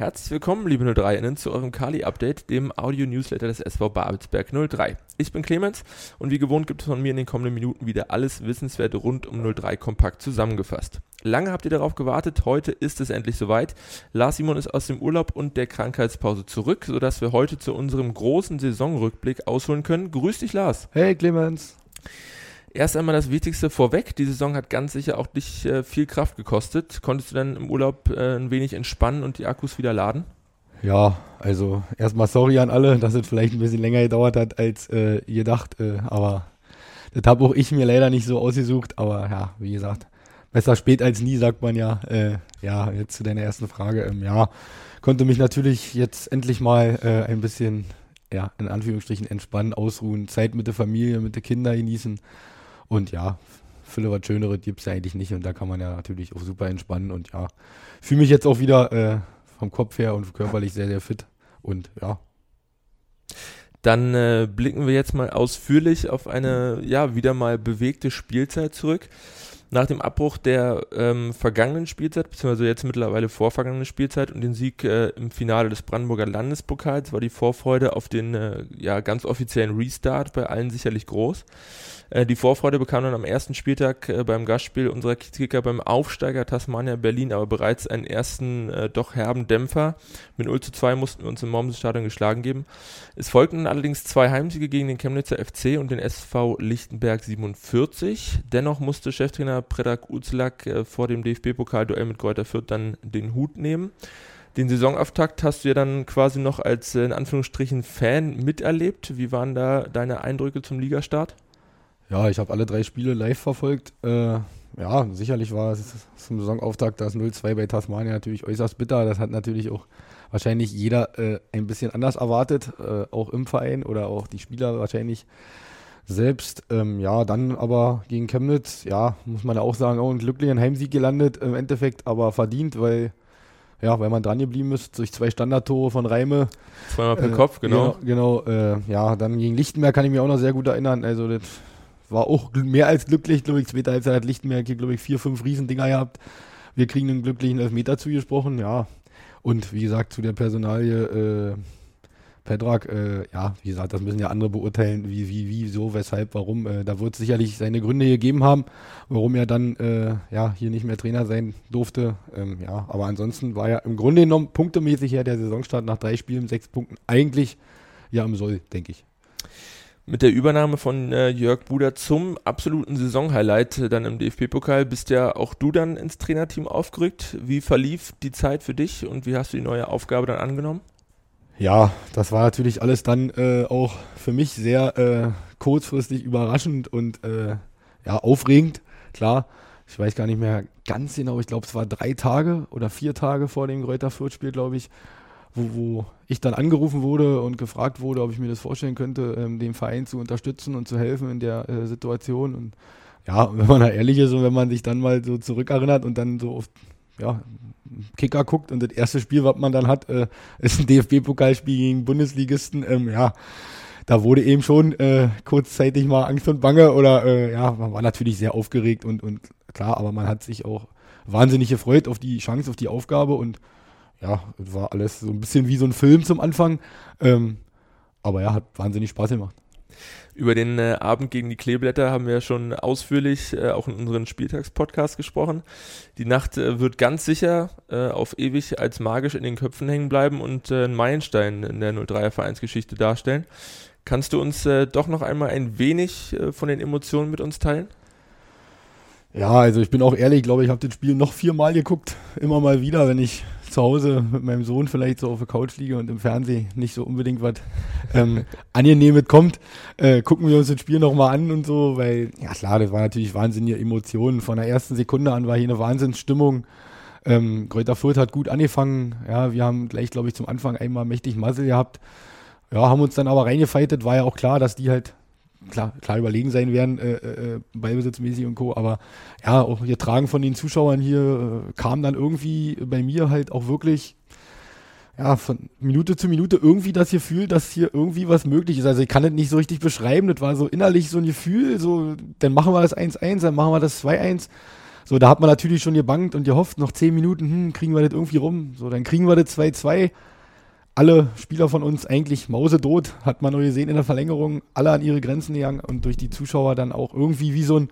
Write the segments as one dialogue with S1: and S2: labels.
S1: Herzlich willkommen, liebe 03innen, zu eurem Kali-Update, dem Audio-Newsletter des SV Babelsberg 03. Ich bin Clemens und wie gewohnt gibt es von mir in den kommenden Minuten wieder alles Wissenswerte rund um 03 kompakt zusammengefasst. Lange habt ihr darauf gewartet, heute ist es endlich soweit. Lars Simon ist aus dem Urlaub und der Krankheitspause zurück, sodass wir heute zu unserem großen Saisonrückblick ausholen können. Grüß dich, Lars.
S2: Hey, Clemens.
S1: Erst einmal das Wichtigste vorweg. Die Saison hat ganz sicher auch dich äh, viel Kraft gekostet. Konntest du dann im Urlaub äh, ein wenig entspannen und die Akkus wieder laden?
S2: Ja, also erstmal sorry an alle, dass es vielleicht ein bisschen länger gedauert hat als äh, gedacht. Äh, aber das habe auch ich mir leider nicht so ausgesucht. Aber ja, wie gesagt, besser spät als nie, sagt man ja. Äh, ja, jetzt zu deiner ersten Frage. Ähm, ja, konnte mich natürlich jetzt endlich mal äh, ein bisschen, ja, in Anführungsstrichen entspannen, ausruhen, Zeit mit der Familie, mit den Kindern genießen. Und ja, Fülle was Schöneres gibt es ja eigentlich nicht und da kann man ja natürlich auch super entspannen und ja, fühle mich jetzt auch wieder äh, vom Kopf her und körperlich sehr, sehr fit und ja.
S1: Dann äh, blicken wir jetzt mal ausführlich auf eine, ja, wieder mal bewegte Spielzeit zurück. Nach dem Abbruch der ähm, vergangenen Spielzeit, beziehungsweise jetzt mittlerweile vorvergangenen Spielzeit und den Sieg äh, im Finale des Brandenburger Landespokals war die Vorfreude auf den äh, ja, ganz offiziellen Restart bei allen sicherlich groß. Äh, die Vorfreude bekam dann am ersten Spieltag äh, beim Gastspiel unserer Kicker beim Aufsteiger Tasmania Berlin aber bereits einen ersten äh, doch herben Dämpfer. Mit 0 zu 2 mussten wir uns im Mommsen-Stadion geschlagen geben. Es folgten allerdings zwei Heimsiege gegen den Chemnitzer FC und den SV Lichtenberg 47. Dennoch musste Cheftrainer Predak Uzlak äh, vor dem DFB-Pokalduell mit Kräuter Fürth dann den Hut nehmen. Den Saisonauftakt hast du ja dann quasi noch als äh, in Anführungsstrichen Fan miterlebt. Wie waren da deine Eindrücke zum Ligastart?
S2: Ja, ich habe alle drei Spiele live verfolgt. Äh, ja, sicherlich war es zum Saisonauftakt das 0-2 bei Tasmania natürlich äußerst bitter. Das hat natürlich auch wahrscheinlich jeder äh, ein bisschen anders erwartet, äh, auch im Verein oder auch die Spieler wahrscheinlich selbst. Ähm, ja, dann aber gegen Chemnitz, ja, muss man ja auch sagen, auch ein glücklicher Heimsieg gelandet im Endeffekt, aber verdient, weil ja, weil man dran geblieben ist durch zwei Standardtore von Reime.
S1: Zweimal per äh, Kopf, genau.
S2: Genau, genau äh, ja, dann gegen Lichtenberg kann ich mich auch noch sehr gut erinnern. Also das war auch mehr als glücklich, glaube ich. Zweite Halbzeit hat Lichtenberg hier, glaube ich, vier, fünf Riesendinger gehabt. Wir kriegen einen glücklichen Elfmeter zugesprochen, ja. Und wie gesagt, zu der Personalie äh, Pedrak, äh, ja, wie gesagt, das müssen ja andere beurteilen, wie, wie, wie, so, weshalb, warum. Äh, da wird es sicherlich seine Gründe gegeben haben, warum er dann äh, ja, hier nicht mehr Trainer sein durfte. Ähm, ja, aber ansonsten war ja im Grunde genommen punktemäßig her der Saisonstart nach drei Spielen, sechs Punkten eigentlich ja im Soll, denke ich
S1: mit der Übernahme von äh, Jörg Buder zum absoluten Saisonhighlight äh, dann im DFB-Pokal bist ja auch du dann ins Trainerteam aufgerückt. Wie verlief die Zeit für dich und wie hast du die neue Aufgabe dann angenommen?
S2: Ja, das war natürlich alles dann äh, auch für mich sehr äh, kurzfristig überraschend und äh, ja, aufregend. Klar, ich weiß gar nicht mehr ganz genau, ich glaube, es war drei Tage oder vier Tage vor dem Greuther Fürth-Spiel, glaube ich, wo, wo ich dann angerufen wurde und gefragt wurde, ob ich mir das vorstellen könnte, ähm, den Verein zu unterstützen und zu helfen in der äh, Situation. Und ja, wenn man da ehrlich ist und wenn man sich dann mal so zurückerinnert und dann so auf ja, Kicker guckt und das erste Spiel, was man dann hat, äh, ist ein DFB-Pokalspiel gegen Bundesligisten, ähm, ja, da wurde eben schon äh, kurzzeitig mal Angst und Bange oder äh, ja, man war natürlich sehr aufgeregt und, und klar, aber man hat sich auch wahnsinnig gefreut auf die Chance, auf die Aufgabe und ja, war alles so ein bisschen wie so ein Film zum Anfang. Ähm, aber ja, hat wahnsinnig Spaß gemacht.
S1: Über den äh, Abend gegen die Kleeblätter haben wir schon ausführlich äh, auch in unserem Spieltagspodcast gesprochen. Die Nacht äh, wird ganz sicher äh, auf ewig als magisch in den Köpfen hängen bleiben und äh, einen Meilenstein in der 03er Vereinsgeschichte darstellen. Kannst du uns äh, doch noch einmal ein wenig von den Emotionen mit uns teilen?
S2: Ja, also ich bin auch ehrlich, ich glaube, ich habe das Spiel noch viermal geguckt, immer mal wieder, wenn ich zu Hause mit meinem Sohn vielleicht so auf der Couch liege und im Fernsehen nicht so unbedingt was ähm, Angenehmes kommt, äh, gucken wir uns das Spiel nochmal an und so, weil, ja klar, das war natürlich wahnsinnige Emotionen. Von der ersten Sekunde an war hier eine Wahnsinnsstimmung. Ähm, Kräuter Fürth hat gut angefangen. Ja, wir haben gleich, glaube ich, zum Anfang einmal mächtig Muzzle gehabt. Ja, haben uns dann aber reingefeitet. War ja auch klar, dass die halt klar, klar überlegen sein werden, äh, äh, ballbesitzmäßig und Co. Aber ja, auch getragen von den Zuschauern hier äh, kam dann irgendwie bei mir halt auch wirklich ja, von Minute zu Minute irgendwie das Gefühl, dass hier irgendwie was möglich ist. Also ich kann das nicht so richtig beschreiben. Das war so innerlich so ein Gefühl, so, dann machen wir das 1-1, dann machen wir das 2-1. So, da hat man natürlich schon gebangt und gehofft, noch zehn Minuten, hm, kriegen wir das irgendwie rum. So, dann kriegen wir das 2-2. Alle Spieler von uns eigentlich mausedot, hat man nur gesehen in der Verlängerung, alle an ihre Grenzen gegangen und durch die Zuschauer dann auch irgendwie wie so ein,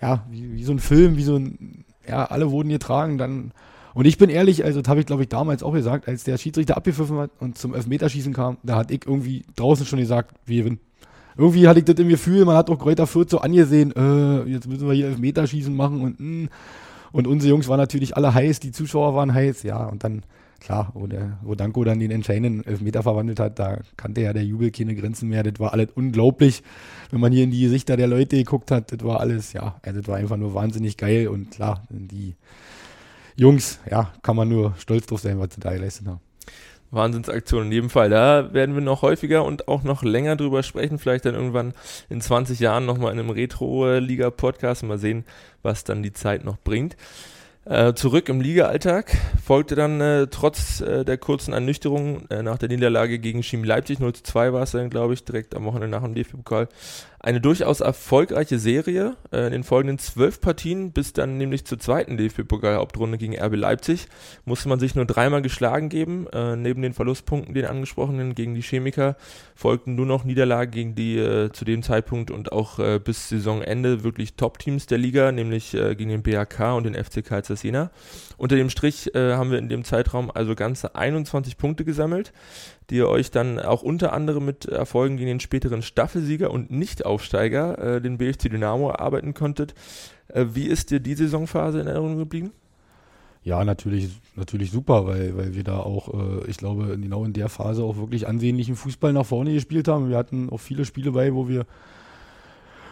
S2: ja, wie, wie so ein Film, wie so ein, ja, alle wurden getragen, dann und ich bin ehrlich, also das habe ich glaube ich damals auch gesagt, als der Schiedsrichter abgepfiffen hat und zum Elfmeterschießen kam, da hat ich irgendwie draußen schon gesagt, wir gewinnen. Irgendwie hatte ich das im Gefühl, man hat auch Kräuter Fürth so angesehen, äh, jetzt müssen wir hier Elfmeterschießen machen und mh. Hm. und unsere Jungs waren natürlich alle heiß, die Zuschauer waren heiß, ja, und dann klar, wo, der, wo Danko dann den entscheidenden Elfmeter verwandelt hat, da kannte ja der Jubel keine Grenzen mehr. Das war alles unglaublich. Wenn man hier in die Gesichter der Leute geguckt hat, das war alles, ja, das war einfach nur wahnsinnig geil und klar, die Jungs, ja, kann man nur stolz drauf sein, was sie da geleistet haben.
S1: Wahnsinnsaktion in jedem Fall. Da werden wir noch häufiger und auch noch länger drüber sprechen. Vielleicht dann irgendwann in 20 Jahren nochmal in einem Retro-Liga-Podcast. Mal sehen, was dann die Zeit noch bringt. Äh, zurück im Liga-Alltag folgte dann äh, trotz äh, der kurzen Ernüchterung äh, nach der Niederlage gegen Chemie Leipzig 0 zu 2 war es dann, glaube ich, direkt am Wochenende nach dem DFB-Pokal eine durchaus erfolgreiche Serie äh, in den folgenden zwölf Partien, bis dann nämlich zur zweiten DFB-Pokal-Hauptrunde gegen RB Leipzig musste man sich nur dreimal geschlagen geben. Neben den Verlustpunkten, den angesprochenen gegen die Chemiker, folgten nur noch Niederlagen gegen die zu dem Zeitpunkt und auch bis Saisonende wirklich Top-Teams der Liga, nämlich gegen den BHK und den FC Karlsruhe Jena. Unter dem Strich äh, haben wir in dem Zeitraum also ganze 21 Punkte gesammelt die ihr euch dann auch unter anderem mit Erfolgen gegen den späteren Staffelsieger und Nichtaufsteiger, äh, den BFC Dynamo, erarbeiten konntet. Äh, wie ist dir die Saisonphase in Erinnerung geblieben?
S2: Ja, natürlich, natürlich super, weil, weil wir da auch, äh, ich glaube, genau in der Phase auch wirklich ansehnlichen Fußball nach vorne gespielt haben. Wir hatten auch viele Spiele bei, wo wir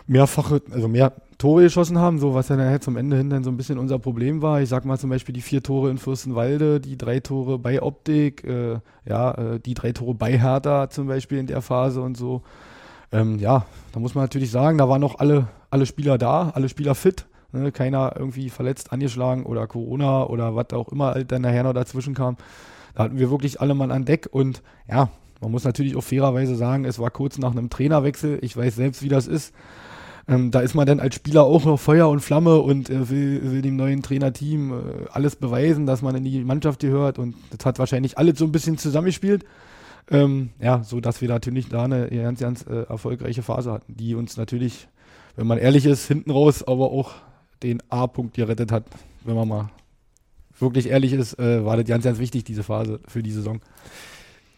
S2: mehrfache, also mehr Tore geschossen haben, so was ja nachher zum Ende hin dann so ein bisschen unser Problem war. Ich sag mal zum Beispiel die vier Tore in Fürstenwalde, die drei Tore bei Optik, äh, ja, äh, die drei Tore bei Hertha zum Beispiel in der Phase und so. Ähm, ja, da muss man natürlich sagen, da waren noch alle, alle Spieler da, alle Spieler fit. Ne? Keiner irgendwie verletzt, angeschlagen oder Corona oder was auch immer halt dann nachher noch dazwischen kam. Da hatten wir wirklich alle Mann an Deck und ja, man muss natürlich auch fairerweise sagen, es war kurz nach einem Trainerwechsel. Ich weiß selbst, wie das ist ähm, da ist man dann als Spieler auch noch Feuer und Flamme und äh, will, will, dem neuen Trainerteam äh, alles beweisen, dass man in die Mannschaft gehört und das hat wahrscheinlich alles so ein bisschen zusammengespielt. Ähm, ja, so dass wir natürlich da eine ganz, ganz äh, erfolgreiche Phase hatten, die uns natürlich, wenn man ehrlich ist, hinten raus aber auch den A-Punkt gerettet hat, wenn man mal wirklich ehrlich ist, äh, war das ganz, ganz wichtig, diese Phase für die Saison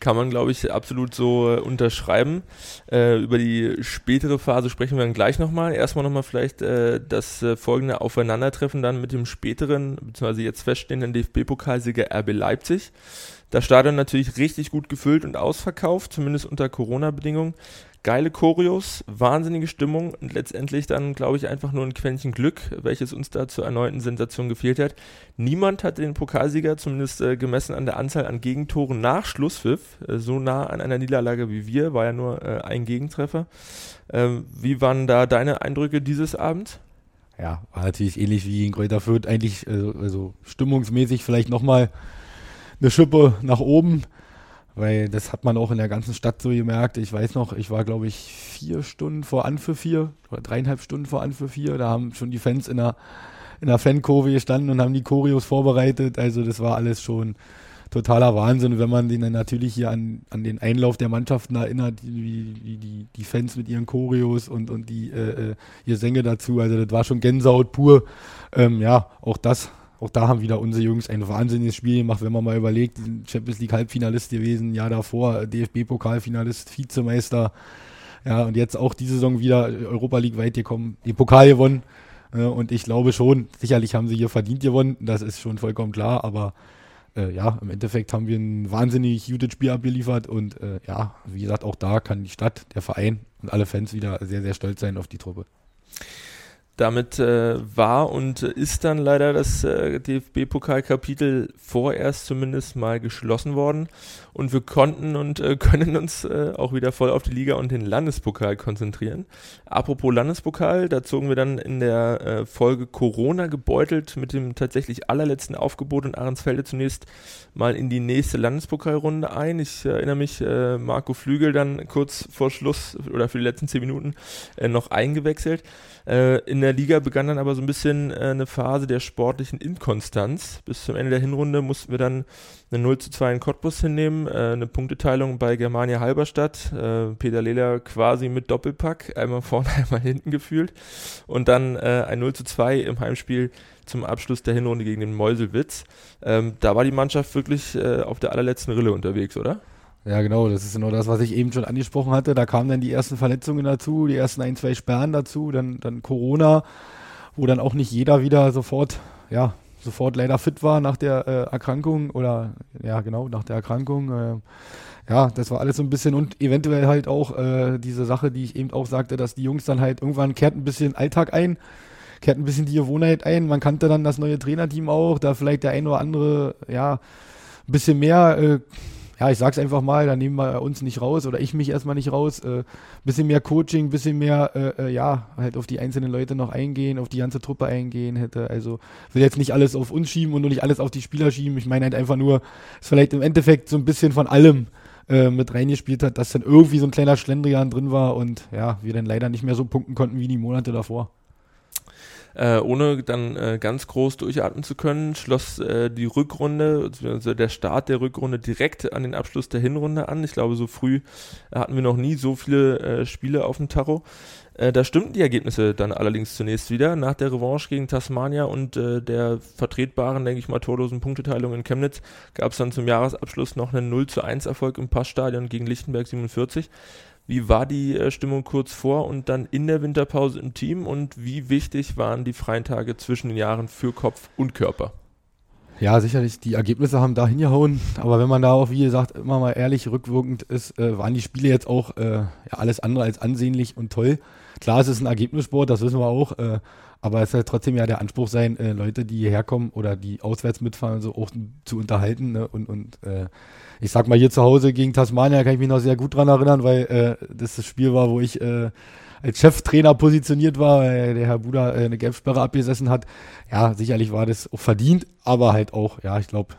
S1: kann man, glaube ich, absolut so äh, unterschreiben. Äh, über die spätere Phase sprechen wir dann gleich nochmal. Erstmal nochmal vielleicht äh, das äh, folgende Aufeinandertreffen dann mit dem späteren, beziehungsweise jetzt feststehenden DFB-Pokalsieger RB Leipzig. Das Stadion natürlich richtig gut gefüllt und ausverkauft, zumindest unter Corona-Bedingungen geile Choreos, wahnsinnige Stimmung und letztendlich dann, glaube ich, einfach nur ein Quäntchen Glück, welches uns da zur erneuten Sensation gefehlt hat. Niemand hat den Pokalsieger, zumindest äh, gemessen an der Anzahl an Gegentoren nach Schlusspfiff, äh, so nah an einer Niederlage wie wir, war ja nur äh, ein Gegentreffer. Ähm, wie waren da deine Eindrücke dieses Abends?
S2: Ja, war natürlich ähnlich wie in Kräuter Fürth, eigentlich also, also stimmungsmäßig vielleicht nochmal eine Schippe nach oben. Weil das hat man auch in der ganzen Stadt so gemerkt. Ich weiß noch, ich war, glaube ich, vier Stunden vor Anpfiff vier oder dreieinhalb Stunden vor Anpfiff vier. Da haben schon die Fans in der, in der Fankurve gestanden und haben die Choreos vorbereitet. Also das war alles schon totaler Wahnsinn. wenn man den dann natürlich hier an, an den Einlauf der Mannschaften erinnert, wie die, die Fans mit ihren Choreos und, und die äh, äh ihr Sänge dazu. Also das war schon Gänsehaut pur. Ähm, ja, auch das auch da haben wieder unsere Jungs ein wahnsinniges Spiel gemacht, wenn man mal überlegt, Champions League Halbfinalist gewesen, Jahr davor, DFB-Pokalfinalist, Vizemeister, ja, und jetzt auch diese Saison wieder Europa League weit gekommen, den Pokal gewonnen. und ich glaube schon, sicherlich haben sie hier verdient gewonnen, das ist schon vollkommen klar, aber äh, ja, im Endeffekt haben wir ein wahnsinnig gutes Spiel abgeliefert und äh, ja, wie gesagt, auch da kann die Stadt, der Verein und alle Fans wieder sehr, sehr stolz sein auf die Truppe.
S1: Damit äh, war und ist dann leider das äh, DFB-Pokalkapitel vorerst zumindest mal geschlossen worden und wir konnten und äh, können uns äh, auch wieder voll auf die Liga und den Landespokal konzentrieren. Apropos Landespokal, da zogen wir dann in der äh, Folge Corona gebeutelt mit dem tatsächlich allerletzten Aufgebot in Ahrensfelde zunächst mal in die nächste Landespokalrunde ein. Ich erinnere mich, äh, Marco Flügel dann kurz vor Schluss oder für die letzten zehn Minuten noch eingewechselt. in der Liga begann dann aber so ein bisschen äh, eine Phase der sportlichen Inkonstanz. Bis zum Ende der Hinrunde mussten wir dann eine 0 zu 2 in Cottbus hinnehmen, äh, eine Punkteteilung bei Germania Halberstadt, äh, Peter Lehler quasi mit Doppelpack, einmal vorne, einmal hinten gefühlt und dann äh, ein 0 zu 2 im Heimspiel zum Abschluss der Hinrunde gegen den Meuselwitz. Ähm, da war die Mannschaft wirklich äh, auf der allerletzten Rille unterwegs, oder?
S2: Ja, genau, das ist genau das, was ich eben schon angesprochen hatte. Da kamen dann die ersten Verletzungen dazu, die ersten ein, zwei Sperren dazu, dann, dann Corona, wo dann auch nicht jeder wieder sofort, ja, sofort leider fit war nach der äh, Erkrankung oder ja, genau, nach der Erkrankung. Äh, ja, das war alles so ein bisschen und eventuell halt auch äh, diese Sache, die ich eben auch sagte, dass die Jungs dann halt irgendwann kehrt ein bisschen Alltag ein, kehrt ein bisschen die Gewohnheit ein. Man kannte dann das neue Trainerteam auch, da vielleicht der ein oder andere, ja, ein bisschen mehr äh, ja, ich sag's einfach mal, da nehmen wir uns nicht raus oder ich mich erstmal nicht raus. Äh, bisschen mehr Coaching, bisschen mehr, äh, äh, ja, halt auf die einzelnen Leute noch eingehen, auf die ganze Truppe eingehen hätte. Also will jetzt nicht alles auf uns schieben und nur nicht alles auf die Spieler schieben. Ich meine halt einfach nur, es vielleicht im Endeffekt so ein bisschen von allem äh, mit reingespielt hat, dass dann irgendwie so ein kleiner Schlendrian drin war und ja, wir dann leider nicht mehr so punkten konnten wie die Monate davor.
S1: Äh, ohne dann äh, ganz groß durchatmen zu können, schloss äh, die Rückrunde, also der Start der Rückrunde direkt an den Abschluss der Hinrunde an. Ich glaube, so früh hatten wir noch nie so viele äh, Spiele auf dem Tarot. Äh, da stimmten die Ergebnisse dann allerdings zunächst wieder. Nach der Revanche gegen Tasmania und äh, der vertretbaren, denke ich mal, torlosen Punkteteilung in Chemnitz gab es dann zum Jahresabschluss noch einen 0 zu 1 Erfolg im Passstadion gegen Lichtenberg 47. Wie war die äh, Stimmung kurz vor und dann in der Winterpause im Team und wie wichtig waren die freien Tage zwischen den Jahren für Kopf und Körper?
S2: Ja, sicherlich, die Ergebnisse haben da hingehauen, aber wenn man da auch, wie gesagt, immer mal ehrlich rückwirkend ist, äh, waren die Spiele jetzt auch äh, ja, alles andere als ansehnlich und toll. Klar, es ist ein Ergebnissport, das wissen wir auch, äh, aber es soll trotzdem ja der Anspruch sein, äh, Leute, die hierher kommen oder die auswärts mitfahren, so auch zu unterhalten ne? und, und äh, ich sag mal, hier zu Hause gegen Tasmania kann ich mich noch sehr gut dran erinnern, weil äh, das das Spiel war, wo ich äh, als Cheftrainer positioniert war, weil der Herr Buda äh, eine Gelbsperre abgesessen hat. Ja, sicherlich war das auch verdient, aber halt auch, ja, ich glaube,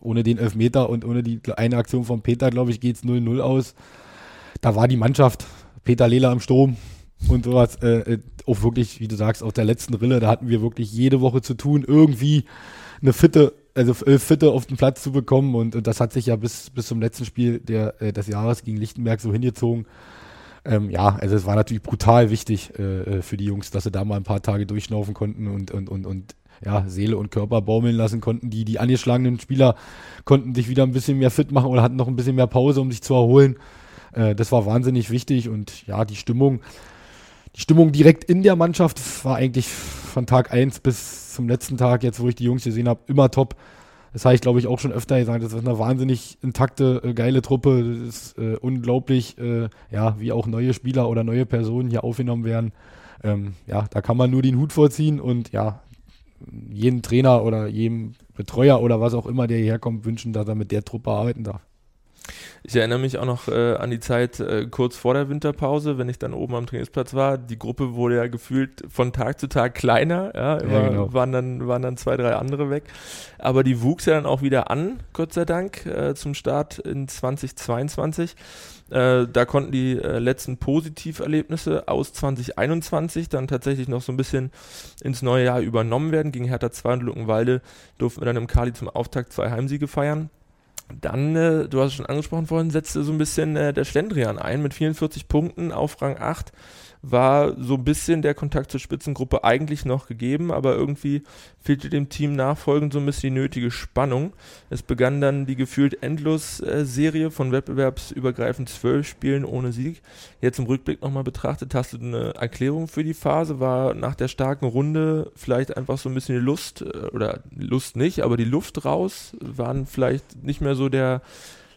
S2: ohne den Elfmeter und ohne die eine Aktion von Peter, glaube ich, geht es 0-0 aus. Da war die Mannschaft, Peter Lehler im Sturm und sowas, äh, äh, auch wirklich, wie du sagst, auf der letzten Rille, da hatten wir wirklich jede Woche zu tun, irgendwie eine fitte also elf Fitte auf den Platz zu bekommen und, und, das hat sich ja bis, bis zum letzten Spiel der, äh, des Jahres gegen Lichtenberg so hingezogen. Ähm, ja, also es war natürlich brutal wichtig äh, äh, für die Jungs, dass sie da mal ein paar Tage durchschnaufen konnten und, und, und, und ja, Seele und Körper baumeln lassen konnten. Die, die angeschlagenen Spieler konnten sich wieder ein bisschen mehr fit machen oder hatten noch ein bisschen mehr Pause, um sich zu erholen. Äh, das war wahnsinnig wichtig und ja, die Stimmung, die Stimmung direkt in der Mannschaft war eigentlich von Tag 1 bis zum letzten Tag, jetzt wo ich die Jungs gesehen habe, immer top. Das habe ich, glaube ich, auch schon öfter gesagt. Das ist eine wahnsinnig intakte, äh, geile Truppe. Das ist äh, unglaublich, äh, ja, wie auch neue Spieler oder neue Personen hier aufgenommen werden. Ähm, ja, da kann man nur den Hut vorziehen und ja, jeden Trainer oder jedem Betreuer oder was auch immer, der hierher kommt, wünschen, dass er mit der Truppe arbeiten darf.
S1: Ich erinnere mich auch noch äh, an die Zeit äh, kurz vor der Winterpause, wenn ich dann oben am Trainingsplatz war. Die Gruppe wurde ja gefühlt von Tag zu Tag kleiner. Ja, immer ja, genau. waren, dann, waren dann zwei, drei andere weg. Aber die wuchs ja dann auch wieder an, Gott sei Dank, äh, zum Start in 2022. Äh, da konnten die äh, letzten Positiverlebnisse aus 2021 dann tatsächlich noch so ein bisschen ins neue Jahr übernommen werden. Gegen Hertha 2 und Luckenwalde durften wir dann im Kali zum Auftakt zwei Heimsiege feiern. Dann, äh, du hast es schon angesprochen vorhin, setzte so ein bisschen äh, der Schlendrian ein mit 44 Punkten auf Rang 8 war so ein bisschen der Kontakt zur Spitzengruppe eigentlich noch gegeben, aber irgendwie fehlte dem Team nachfolgend so ein bisschen die nötige Spannung. Es begann dann die gefühlt endlos äh, Serie von wettbewerbsübergreifend zwölf Spielen ohne Sieg. Jetzt im Rückblick nochmal betrachtet, hast du eine Erklärung für die Phase? War nach der starken Runde vielleicht einfach so ein bisschen die Lust, äh, oder Lust nicht, aber die Luft raus? Waren vielleicht nicht mehr so der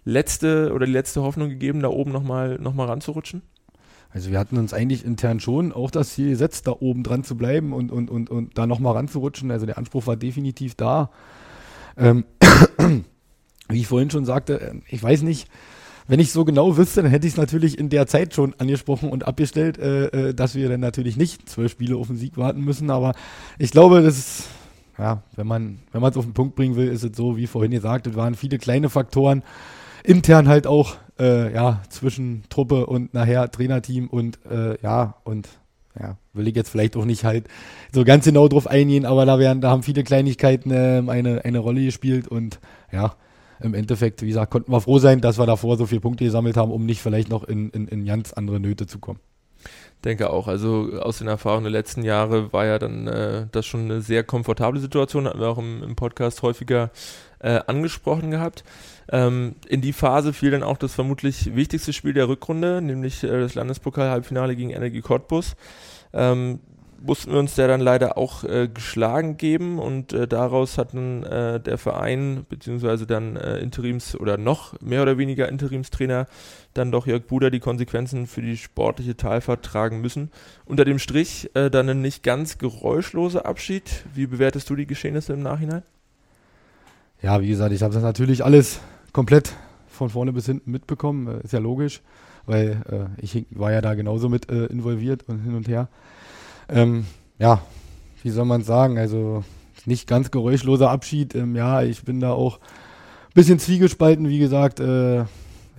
S1: letzte oder die letzte Hoffnung gegeben, da oben nochmal noch mal ranzurutschen?
S2: Also wir hatten uns eigentlich intern schon auch das Ziel gesetzt, da oben dran zu bleiben und, und, und, und da nochmal ranzurutschen. Also der Anspruch war definitiv da. Ähm, wie ich vorhin schon sagte, äh, ich weiß nicht, wenn ich so genau wüsste, dann hätte ich es natürlich in der Zeit schon angesprochen und abgestellt, äh, äh, dass wir dann natürlich nicht zwölf Spiele auf den Sieg warten müssen. Aber ich glaube, das ist, ja, wenn man wenn man es auf den Punkt bringen will, ist es so, wie vorhin gesagt, es waren viele kleine Faktoren, intern halt auch, äh, ja, zwischen Truppe und nachher Trainerteam und äh, ja, und ja, will ich jetzt vielleicht auch nicht halt so ganz genau drauf eingehen, aber da werden, da haben viele Kleinigkeiten äh, eine, eine Rolle gespielt und ja, im Endeffekt, wie gesagt, konnten wir froh sein, dass wir davor so viele Punkte gesammelt haben, um nicht vielleicht noch in, in, in ganz andere Nöte zu kommen.
S1: Denke auch. Also aus den Erfahrungen der letzten Jahre war ja dann äh, das schon eine sehr komfortable Situation, hatten wir auch im, im Podcast häufiger äh, angesprochen gehabt. Ähm, in die Phase fiel dann auch das vermutlich wichtigste Spiel der Rückrunde, nämlich äh, das Landespokal-Halbfinale gegen Energie Cottbus. Ähm, mussten wir uns ja dann leider auch äh, geschlagen geben und äh, daraus hat dann äh, der Verein beziehungsweise dann äh, Interims- oder noch mehr oder weniger Interimstrainer dann doch Jörg Buder die Konsequenzen für die sportliche Talfahrt tragen müssen. Unter dem Strich äh, dann ein nicht ganz geräuschloser Abschied. Wie bewertest du die Geschehnisse im Nachhinein?
S2: Ja, wie gesagt, ich habe das natürlich alles komplett von vorne bis hinten mitbekommen. Äh, ist ja logisch, weil ich war ja da genauso mit involviert und hin und her ähm, ja, wie soll man sagen, also nicht ganz geräuschloser Abschied. Ähm, ja, ich bin da auch ein bisschen zwiegespalten, wie gesagt. Äh,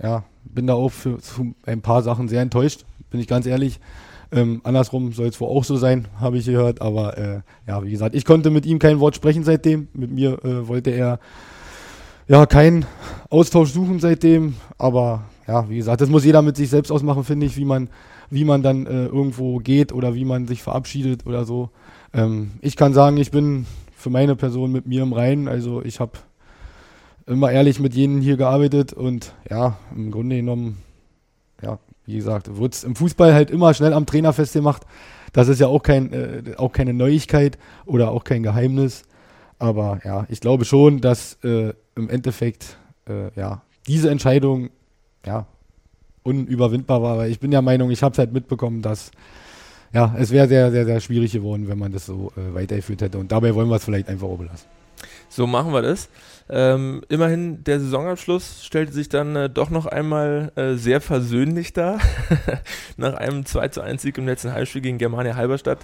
S2: ja, bin da auch für, für, ein paar Sachen sehr enttäuscht, bin ich ganz ehrlich. Ähm, andersrum soll es wohl auch so sein, habe ich gehört. Aber äh, ja, wie gesagt, ich konnte mit ihm kein Wort sprechen seitdem. Mit mir äh, wollte er ja keinen Austausch suchen seitdem. Aber ja, wie gesagt, das muss jeder mit sich selbst ausmachen, finde ich, wie man wie man dann äh, irgendwo geht oder wie man sich verabschiedet oder so. Ähm, ich kann sagen, ich bin für meine Person mit mir im Reinen. Also ich habe immer ehrlich mit jenen hier gearbeitet und ja, im Grunde genommen, wie gesagt, wird es im Fußball halt immer schnell am Trainer festgemacht. Das ist ja auch, kein, äh, auch keine Neuigkeit oder auch kein Geheimnis. Aber ja, ich glaube schon, dass äh, im Endeffekt äh, ja, diese Entscheidung ja, unüberwindbar war. Weil ich bin der Meinung, ich habe es halt mitbekommen, dass ja, es wäre sehr, sehr, sehr schwierig geworden, wenn man das so äh, weitergeführt hätte. Und dabei wollen wir es vielleicht einfach auch belassen.
S1: So machen wir das. Ähm, immerhin, der Saisonabschluss stellte sich dann äh, doch noch einmal äh, sehr versöhnlich dar. Nach einem 2 zu 1 Sieg im letzten Heimspiel gegen Germania Halberstadt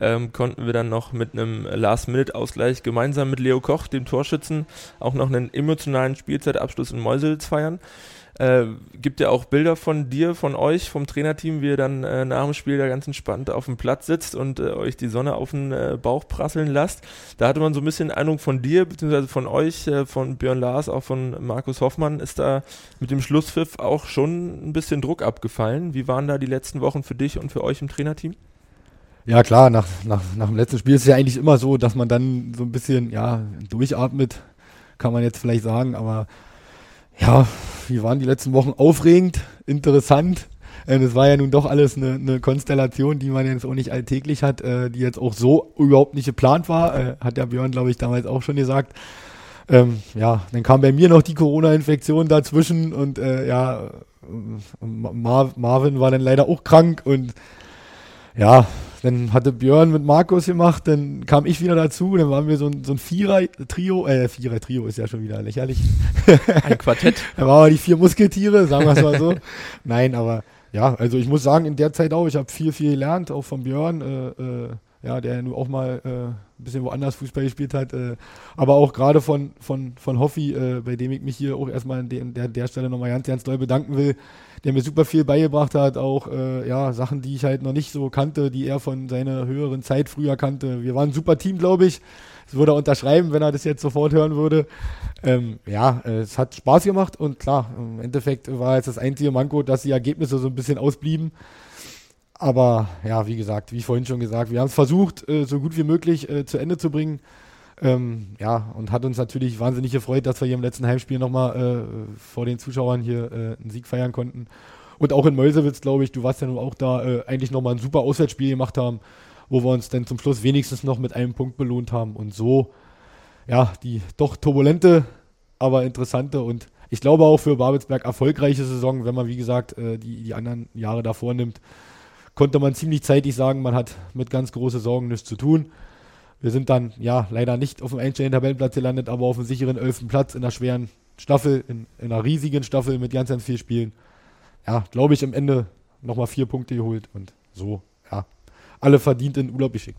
S1: ähm, konnten wir dann noch mit einem Last-Minute-Ausgleich gemeinsam mit Leo Koch, dem Torschützen, auch noch einen emotionalen Spielzeitabschluss in Meusels feiern. Äh, gibt ja auch Bilder von dir, von euch, vom Trainerteam, wie ihr dann äh, nach dem Spiel da ganz entspannt auf dem Platz sitzt und äh, euch die Sonne auf den äh, Bauch prasseln lasst. Da hatte man so ein bisschen Eindruck von dir, beziehungsweise von euch, äh, von Björn Lars, auch von Markus Hoffmann, ist da mit dem Schlusspfiff auch schon ein bisschen Druck abgefallen. Wie waren da die letzten Wochen für dich und für euch im Trainerteam?
S2: Ja klar, nach, nach, nach dem letzten Spiel ist es ja eigentlich immer so, dass man dann so ein bisschen ja, durchatmet, kann man jetzt vielleicht sagen, aber ja, wie waren die letzten Wochen? Aufregend, interessant. Es war ja nun doch alles eine, eine, Konstellation, die man jetzt auch nicht alltäglich hat, äh, die jetzt auch so überhaupt nicht geplant war. Äh, hat der Björn, glaube ich, damals auch schon gesagt. Ähm, ja, dann kam bei mir noch die Corona-Infektion dazwischen und äh, ja, Mar Marvin war dann leider auch krank und ja, dann hatte Björn mit Markus gemacht, dann kam ich wieder dazu, dann waren wir so ein, so ein Vierer-Trio, äh, Vierer-Trio ist ja schon wieder lächerlich.
S1: Ein Quartett.
S2: da waren wir die vier Muskeltiere, sagen wir es mal so. Nein, aber ja, also ich muss sagen, in der Zeit auch, ich habe viel, viel gelernt, auch von Björn, äh, äh, ja, der nur auch mal äh, ein bisschen woanders Fußball gespielt hat, äh, aber auch gerade von, von, von Hoffi, äh, bei dem ich mich hier auch erstmal an der, der Stelle nochmal ganz, ganz doll bedanken will, der mir super viel beigebracht hat, auch äh, ja, Sachen, die ich halt noch nicht so kannte, die er von seiner höheren Zeit früher kannte. Wir waren ein super Team, glaube ich. Das würde er unterschreiben, wenn er das jetzt sofort hören würde. Ähm, ja, äh, es hat Spaß gemacht und klar, im Endeffekt war jetzt das einzige Manko, dass die Ergebnisse so ein bisschen ausblieben. Aber ja, wie gesagt, wie vorhin schon gesagt, wir haben es versucht, äh, so gut wie möglich äh, zu Ende zu bringen. Ähm, ja, und hat uns natürlich wahnsinnig gefreut, dass wir hier im letzten Heimspiel nochmal äh, vor den Zuschauern hier äh, einen Sieg feiern konnten. Und auch in Meusewitz, glaube ich, du warst ja nun auch da, äh, eigentlich nochmal ein super Auswärtsspiel gemacht haben, wo wir uns dann zum Schluss wenigstens noch mit einem Punkt belohnt haben und so, ja, die doch turbulente, aber interessante und ich glaube auch für Babelsberg erfolgreiche Saison, wenn man, wie gesagt, äh, die, die anderen Jahre davor nimmt, konnte man ziemlich zeitig sagen, man hat mit ganz großen Sorgen nichts zu tun. Wir sind dann, ja, leider nicht auf dem einstelligen Tabellenplatz gelandet, aber auf einem sicheren elften Platz in einer schweren Staffel, in, in einer riesigen Staffel mit ganz, ganz vielen Spielen. Ja, glaube ich, am Ende nochmal vier Punkte geholt und so, ja, alle verdient in Urlaub geschickt.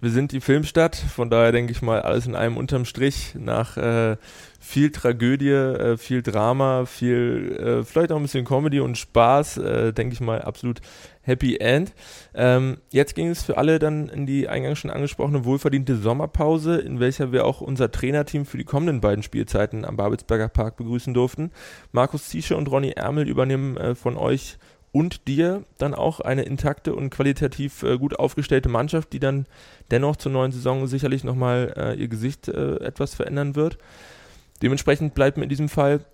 S1: Wir sind die Filmstadt, von daher denke ich mal alles in einem unterm Strich nach äh, viel Tragödie, äh, viel Drama, viel, äh, vielleicht auch ein bisschen Comedy und Spaß, äh, denke ich mal, absolut Happy End. Ähm, jetzt ging es für alle dann in die eingangs schon angesprochene wohlverdiente Sommerpause, in welcher wir auch unser Trainerteam für die kommenden beiden Spielzeiten am Babelsberger Park begrüßen durften. Markus Ziesche und Ronny Ärmel übernehmen äh, von euch und dir dann auch eine intakte und qualitativ äh, gut aufgestellte Mannschaft, die dann dennoch zur neuen Saison sicherlich nochmal äh, ihr Gesicht äh, etwas verändern wird. Dementsprechend bleibt mir in diesem Fall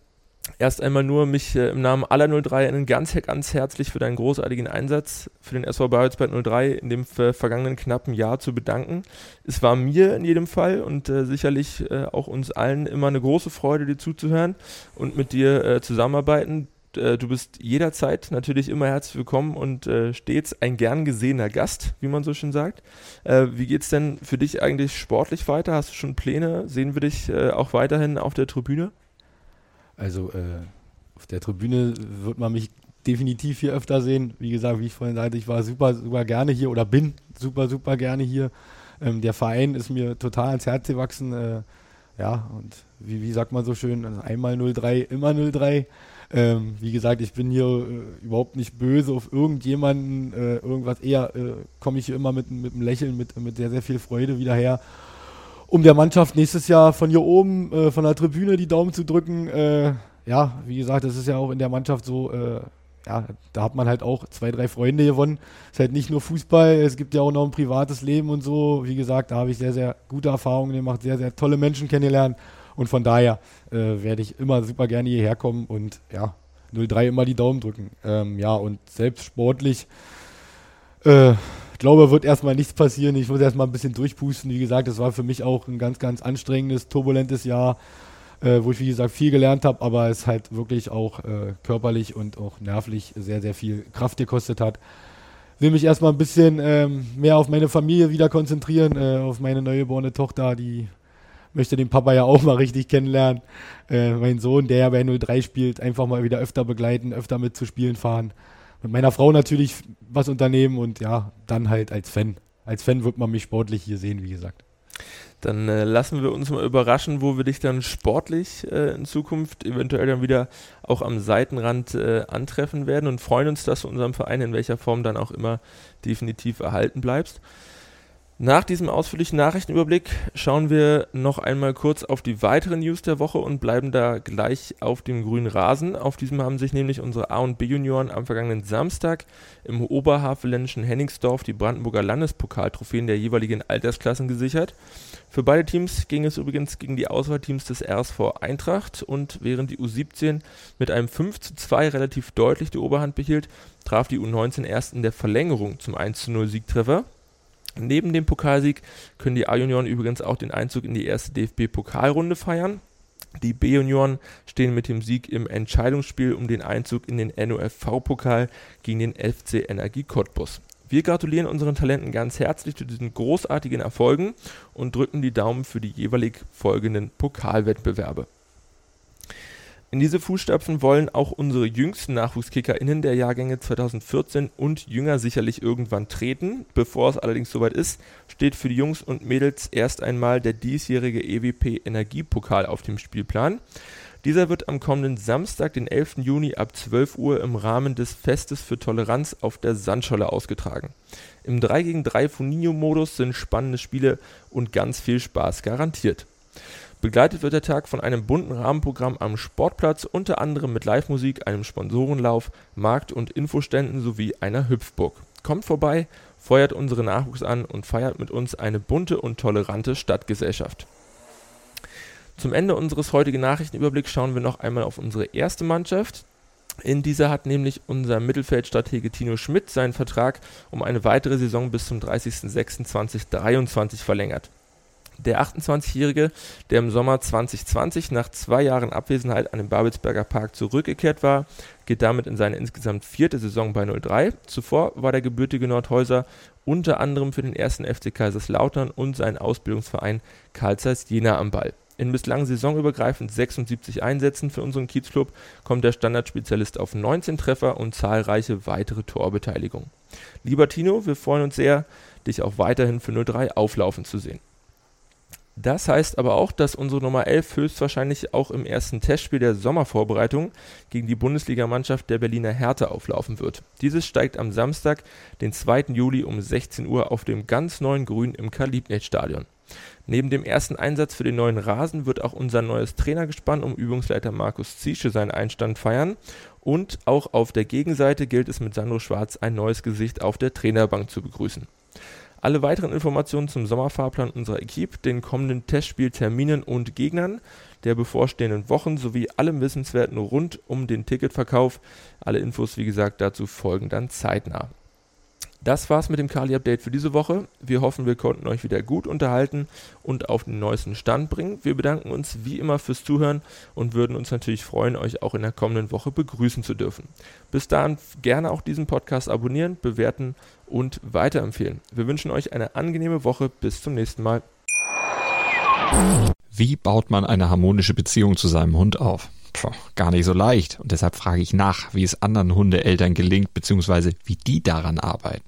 S1: erst einmal nur mich äh, im Namen aller 03 ganz, ganz herzlich für deinen großartigen Einsatz für den SV Babelsberg 03 in dem vergangenen knappen Jahr zu bedanken. Es war mir in jedem Fall und äh, sicherlich äh, auch uns allen immer eine große Freude, dir zuzuhören und mit dir äh, zusammenarbeiten. Äh, du bist jederzeit natürlich immer herzlich willkommen und äh, stets ein gern gesehener Gast, wie man so schön sagt. Äh, wie geht es denn für dich eigentlich sportlich weiter? Hast du schon Pläne? Sehen wir dich äh, auch weiterhin auf der Tribüne?
S2: Also äh, auf der Tribüne wird man mich definitiv hier öfter sehen. Wie gesagt, wie ich vorhin sagte, ich war super, super gerne hier oder bin super, super gerne hier. Ähm, der Verein ist mir total ans Herz gewachsen. Äh, ja, und wie, wie sagt man so schön, also einmal 03, immer 03. Ähm, wie gesagt, ich bin hier äh, überhaupt nicht böse auf irgendjemanden, äh, irgendwas. Eher äh, komme ich hier immer mit, mit einem Lächeln, mit, mit sehr, sehr viel Freude wieder her, um der Mannschaft nächstes Jahr von hier oben, äh, von der Tribüne die Daumen zu drücken. Äh, ja, wie gesagt, das ist ja auch in der Mannschaft so. Äh, ja, da hat man halt auch zwei, drei Freunde gewonnen. Es ist halt nicht nur Fußball, es gibt ja auch noch ein privates Leben und so. Wie gesagt, da habe ich sehr, sehr gute Erfahrungen gemacht, sehr, sehr tolle Menschen kennengelernt. Und von daher äh, werde ich immer super gerne hierher kommen und ja, 03 immer die Daumen drücken. Ähm, ja, und selbst sportlich, äh, glaube, wird erstmal nichts passieren. Ich muss erstmal ein bisschen durchpusten. Wie gesagt, das war für mich auch ein ganz, ganz anstrengendes, turbulentes Jahr, äh, wo ich, wie gesagt, viel gelernt habe, aber es halt wirklich auch äh, körperlich und auch nervlich sehr, sehr viel Kraft gekostet hat will mich erstmal ein bisschen ähm, mehr auf meine Familie wieder konzentrieren, äh, auf meine neugeborene Tochter, die möchte den Papa ja auch mal richtig kennenlernen. Äh, mein Sohn, der ja bei 03 spielt, einfach mal wieder öfter begleiten, öfter mit zu Spielen fahren. Mit meiner Frau natürlich was unternehmen und ja, dann halt als Fan. Als Fan wird man mich sportlich hier sehen, wie gesagt.
S1: Dann äh, lassen wir uns mal überraschen, wo wir dich dann sportlich äh, in Zukunft eventuell dann wieder auch am Seitenrand äh, antreffen werden und freuen uns, dass du unserem Verein in welcher Form dann auch immer definitiv erhalten bleibst. Nach diesem ausführlichen Nachrichtenüberblick schauen wir noch einmal kurz auf die weiteren News der Woche und bleiben da gleich auf dem grünen Rasen. Auf diesem haben sich nämlich unsere A- und B-Junioren am vergangenen Samstag im oberhavelländischen Henningsdorf die Brandenburger Landespokaltrophäen der jeweiligen Altersklassen gesichert. Für beide Teams ging es übrigens gegen die Auswahlteams des RSV Eintracht und während die U17 mit einem 5 zu 2 relativ deutlich die Oberhand behielt, traf die U19 erst in der Verlängerung zum 1 zu 0 Siegtreffer. Neben dem Pokalsieg können die A-Junioren übrigens auch den Einzug in die erste DFB-Pokalrunde feiern. Die B-Junioren stehen mit dem Sieg im Entscheidungsspiel um den Einzug in den NOFV-Pokal gegen den FC Energie Cottbus. Wir gratulieren unseren Talenten ganz herzlich zu diesen großartigen Erfolgen und drücken die Daumen für die jeweilig folgenden Pokalwettbewerbe. In diese Fußstapfen wollen auch unsere jüngsten NachwuchskickerInnen der Jahrgänge 2014 und jünger sicherlich irgendwann treten. Bevor es allerdings soweit ist, steht für die Jungs und Mädels erst einmal der diesjährige EWP Energiepokal auf dem Spielplan. Dieser wird am kommenden Samstag, den 11. Juni ab 12 Uhr im Rahmen des Festes für Toleranz auf der Sandscholle ausgetragen. Im 3 gegen 3 Funinho-Modus sind spannende Spiele und ganz viel Spaß garantiert. Begleitet wird der Tag von einem bunten Rahmenprogramm am Sportplatz, unter anderem mit Live-Musik, einem Sponsorenlauf, Markt- und Infoständen sowie einer Hüpfburg. Kommt vorbei, feuert unsere Nachwuchs an und feiert mit uns eine bunte und tolerante Stadtgesellschaft. Zum Ende unseres heutigen Nachrichtenüberblicks schauen wir noch einmal auf unsere erste Mannschaft. In dieser hat nämlich unser Mittelfeldstratege Tino Schmidt seinen Vertrag um eine weitere Saison bis zum 30.06.2023 verlängert. Der 28-Jährige, der im Sommer 2020 nach zwei Jahren Abwesenheit an den Babelsberger Park zurückgekehrt war, geht damit in seine insgesamt vierte Saison bei 03. Zuvor war der gebürtige Nordhäuser unter anderem für den ersten FC Kaiserslautern und seinen Ausbildungsverein Karl Zeiss Jena am Ball. In bislang saisonübergreifend 76 Einsätzen für unseren Kiezclub kommt der Standardspezialist auf 19 Treffer und zahlreiche weitere Torbeteiligungen. Lieber Tino, wir freuen uns sehr, dich auch weiterhin für 03 auflaufen zu sehen. Das heißt aber auch, dass unsere Nummer 11 höchstwahrscheinlich auch im ersten Testspiel der Sommervorbereitung gegen die Bundesligamannschaft der Berliner Hertha auflaufen wird. Dieses steigt am Samstag, den 2. Juli um 16 Uhr auf dem ganz neuen Grün im Kalibnet-Stadion. Neben dem ersten Einsatz für den neuen Rasen wird auch unser neues Trainergespann um Übungsleiter Markus Ziesche seinen Einstand feiern. Und auch auf der Gegenseite gilt es mit Sandro Schwarz ein neues Gesicht auf der Trainerbank zu begrüßen. Alle weiteren Informationen zum Sommerfahrplan unserer Equipe, den kommenden Testspielterminen und Gegnern, der bevorstehenden Wochen sowie allem Wissenswerten rund um den Ticketverkauf. Alle Infos, wie gesagt, dazu folgen dann zeitnah. Das war's mit dem Kali-Update für diese Woche. Wir hoffen, wir konnten euch wieder gut unterhalten und auf den neuesten Stand bringen. Wir bedanken uns wie immer fürs Zuhören und würden uns natürlich freuen, euch auch in der kommenden Woche begrüßen zu dürfen. Bis dahin gerne auch diesen Podcast abonnieren, bewerten und weiterempfehlen. Wir wünschen euch eine angenehme Woche. Bis zum nächsten Mal.
S3: Wie baut man eine harmonische Beziehung zu seinem Hund auf? Puh, gar nicht so leicht. Und deshalb frage ich nach, wie es anderen Hundeeltern gelingt, beziehungsweise wie die daran arbeiten.